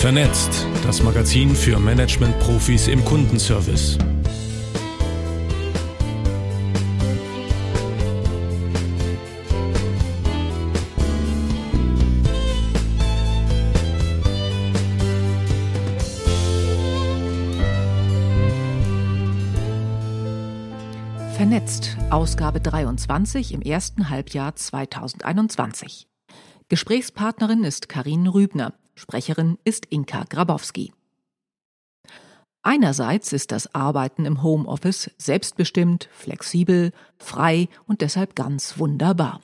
Vernetzt, das Magazin für Management-Profis im Kundenservice. Vernetzt, Ausgabe 23 im ersten Halbjahr 2021. Gesprächspartnerin ist Karin Rübner, Sprecherin ist Inka Grabowski. Einerseits ist das Arbeiten im Homeoffice selbstbestimmt, flexibel, frei und deshalb ganz wunderbar.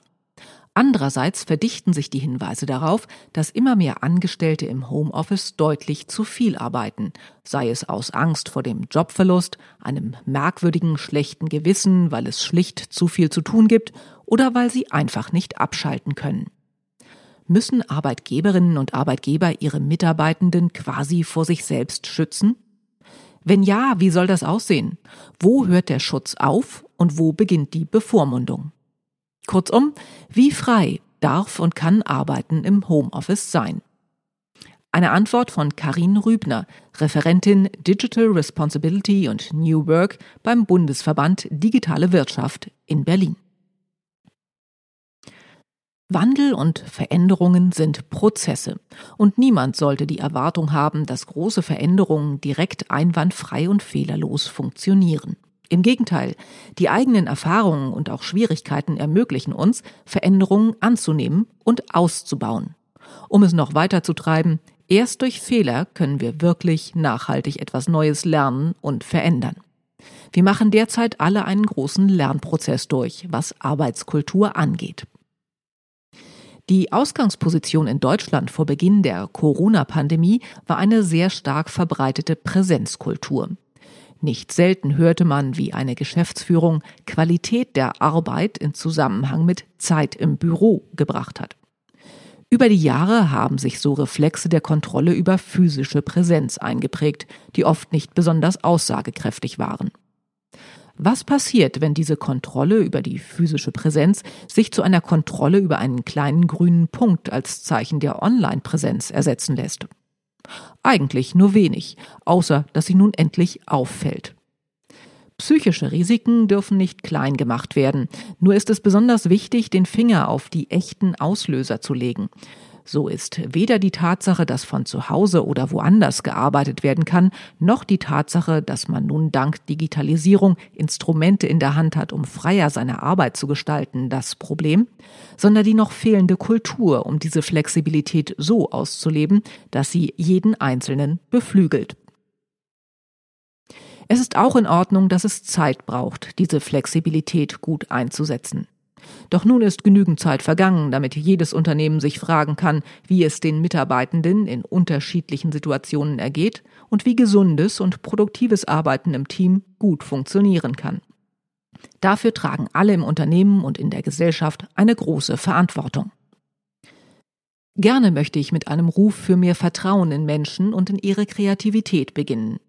Andererseits verdichten sich die Hinweise darauf, dass immer mehr Angestellte im Homeoffice deutlich zu viel arbeiten, sei es aus Angst vor dem Jobverlust, einem merkwürdigen schlechten Gewissen, weil es schlicht zu viel zu tun gibt oder weil sie einfach nicht abschalten können. Müssen Arbeitgeberinnen und Arbeitgeber ihre Mitarbeitenden quasi vor sich selbst schützen? Wenn ja, wie soll das aussehen? Wo hört der Schutz auf und wo beginnt die Bevormundung? Kurzum, wie frei darf und kann Arbeiten im Homeoffice sein? Eine Antwort von Karin Rübner, Referentin Digital Responsibility und New Work beim Bundesverband Digitale Wirtschaft in Berlin. Wandel und Veränderungen sind Prozesse, und niemand sollte die Erwartung haben, dass große Veränderungen direkt einwandfrei und fehlerlos funktionieren. Im Gegenteil, die eigenen Erfahrungen und auch Schwierigkeiten ermöglichen uns, Veränderungen anzunehmen und auszubauen. Um es noch weiter zu treiben, erst durch Fehler können wir wirklich nachhaltig etwas Neues lernen und verändern. Wir machen derzeit alle einen großen Lernprozess durch, was Arbeitskultur angeht. Die Ausgangsposition in Deutschland vor Beginn der Corona-Pandemie war eine sehr stark verbreitete Präsenzkultur. Nicht selten hörte man, wie eine Geschäftsführung Qualität der Arbeit in Zusammenhang mit Zeit im Büro gebracht hat. Über die Jahre haben sich so Reflexe der Kontrolle über physische Präsenz eingeprägt, die oft nicht besonders aussagekräftig waren. Was passiert, wenn diese Kontrolle über die physische Präsenz sich zu einer Kontrolle über einen kleinen grünen Punkt als Zeichen der Online-Präsenz ersetzen lässt? Eigentlich nur wenig, außer dass sie nun endlich auffällt. Psychische Risiken dürfen nicht klein gemacht werden, nur ist es besonders wichtig, den Finger auf die echten Auslöser zu legen. So ist weder die Tatsache, dass von zu Hause oder woanders gearbeitet werden kann, noch die Tatsache, dass man nun dank Digitalisierung Instrumente in der Hand hat, um freier seine Arbeit zu gestalten, das Problem, sondern die noch fehlende Kultur, um diese Flexibilität so auszuleben, dass sie jeden Einzelnen beflügelt. Es ist auch in Ordnung, dass es Zeit braucht, diese Flexibilität gut einzusetzen. Doch nun ist genügend Zeit vergangen, damit jedes Unternehmen sich fragen kann, wie es den Mitarbeitenden in unterschiedlichen Situationen ergeht und wie gesundes und produktives Arbeiten im Team gut funktionieren kann. Dafür tragen alle im Unternehmen und in der Gesellschaft eine große Verantwortung. Gerne möchte ich mit einem Ruf für mehr Vertrauen in Menschen und in ihre Kreativität beginnen.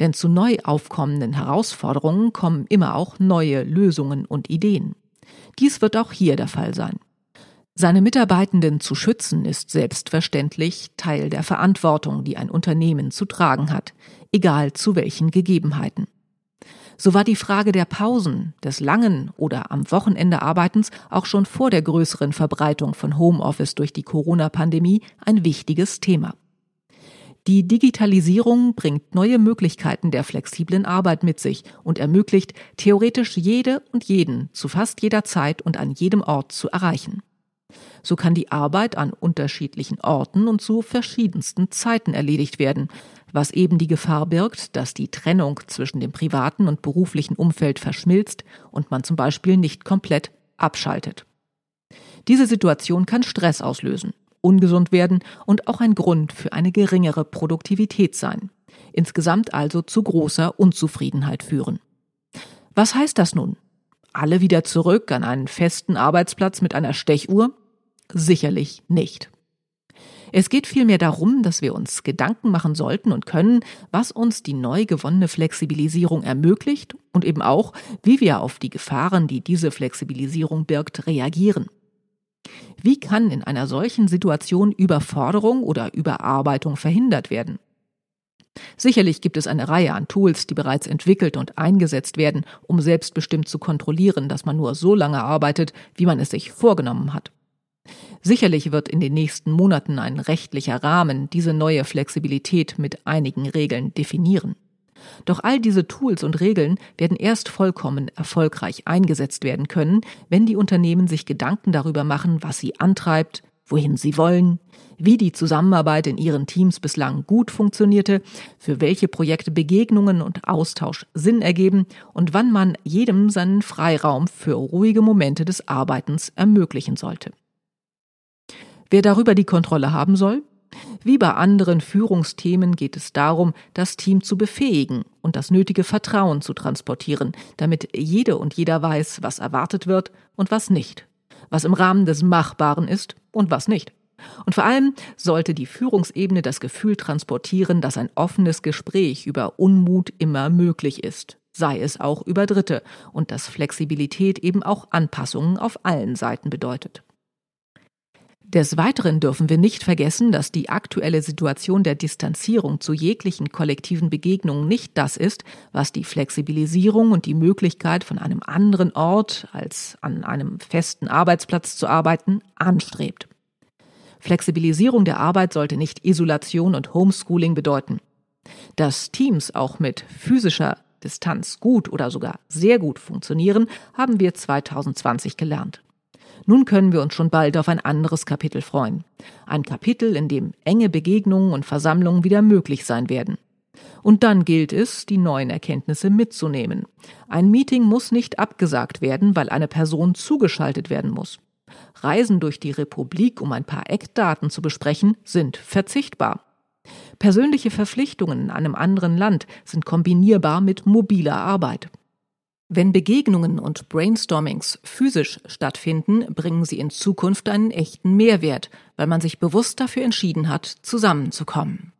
Denn zu neu aufkommenden Herausforderungen kommen immer auch neue Lösungen und Ideen. Dies wird auch hier der Fall sein. Seine Mitarbeitenden zu schützen ist selbstverständlich Teil der Verantwortung, die ein Unternehmen zu tragen hat, egal zu welchen Gegebenheiten. So war die Frage der Pausen, des langen oder am Wochenende Arbeitens auch schon vor der größeren Verbreitung von Homeoffice durch die Corona-Pandemie ein wichtiges Thema. Die Digitalisierung bringt neue Möglichkeiten der flexiblen Arbeit mit sich und ermöglicht theoretisch jede und jeden zu fast jeder Zeit und an jedem Ort zu erreichen. So kann die Arbeit an unterschiedlichen Orten und zu verschiedensten Zeiten erledigt werden, was eben die Gefahr birgt, dass die Trennung zwischen dem privaten und beruflichen Umfeld verschmilzt und man zum Beispiel nicht komplett abschaltet. Diese Situation kann Stress auslösen ungesund werden und auch ein Grund für eine geringere Produktivität sein. Insgesamt also zu großer Unzufriedenheit führen. Was heißt das nun? Alle wieder zurück an einen festen Arbeitsplatz mit einer Stechuhr? Sicherlich nicht. Es geht vielmehr darum, dass wir uns Gedanken machen sollten und können, was uns die neu gewonnene Flexibilisierung ermöglicht und eben auch, wie wir auf die Gefahren, die diese Flexibilisierung birgt, reagieren. Wie kann in einer solchen Situation Überforderung oder Überarbeitung verhindert werden? Sicherlich gibt es eine Reihe an Tools, die bereits entwickelt und eingesetzt werden, um selbstbestimmt zu kontrollieren, dass man nur so lange arbeitet, wie man es sich vorgenommen hat. Sicherlich wird in den nächsten Monaten ein rechtlicher Rahmen diese neue Flexibilität mit einigen Regeln definieren. Doch all diese Tools und Regeln werden erst vollkommen erfolgreich eingesetzt werden können, wenn die Unternehmen sich Gedanken darüber machen, was sie antreibt, wohin sie wollen, wie die Zusammenarbeit in ihren Teams bislang gut funktionierte, für welche Projekte Begegnungen und Austausch Sinn ergeben und wann man jedem seinen Freiraum für ruhige Momente des Arbeitens ermöglichen sollte. Wer darüber die Kontrolle haben soll? Wie bei anderen Führungsthemen geht es darum, das Team zu befähigen und das nötige Vertrauen zu transportieren, damit jede und jeder weiß, was erwartet wird und was nicht, was im Rahmen des Machbaren ist und was nicht. Und vor allem sollte die Führungsebene das Gefühl transportieren, dass ein offenes Gespräch über Unmut immer möglich ist, sei es auch über Dritte, und dass Flexibilität eben auch Anpassungen auf allen Seiten bedeutet. Des Weiteren dürfen wir nicht vergessen, dass die aktuelle Situation der Distanzierung zu jeglichen kollektiven Begegnungen nicht das ist, was die Flexibilisierung und die Möglichkeit, von einem anderen Ort als an einem festen Arbeitsplatz zu arbeiten, anstrebt. Flexibilisierung der Arbeit sollte nicht Isolation und Homeschooling bedeuten. Dass Teams auch mit physischer Distanz gut oder sogar sehr gut funktionieren, haben wir 2020 gelernt. Nun können wir uns schon bald auf ein anderes Kapitel freuen. Ein Kapitel, in dem enge Begegnungen und Versammlungen wieder möglich sein werden. Und dann gilt es, die neuen Erkenntnisse mitzunehmen. Ein Meeting muss nicht abgesagt werden, weil eine Person zugeschaltet werden muss. Reisen durch die Republik, um ein paar Eckdaten zu besprechen, sind verzichtbar. Persönliche Verpflichtungen in einem anderen Land sind kombinierbar mit mobiler Arbeit. Wenn Begegnungen und Brainstormings physisch stattfinden, bringen sie in Zukunft einen echten Mehrwert, weil man sich bewusst dafür entschieden hat, zusammenzukommen.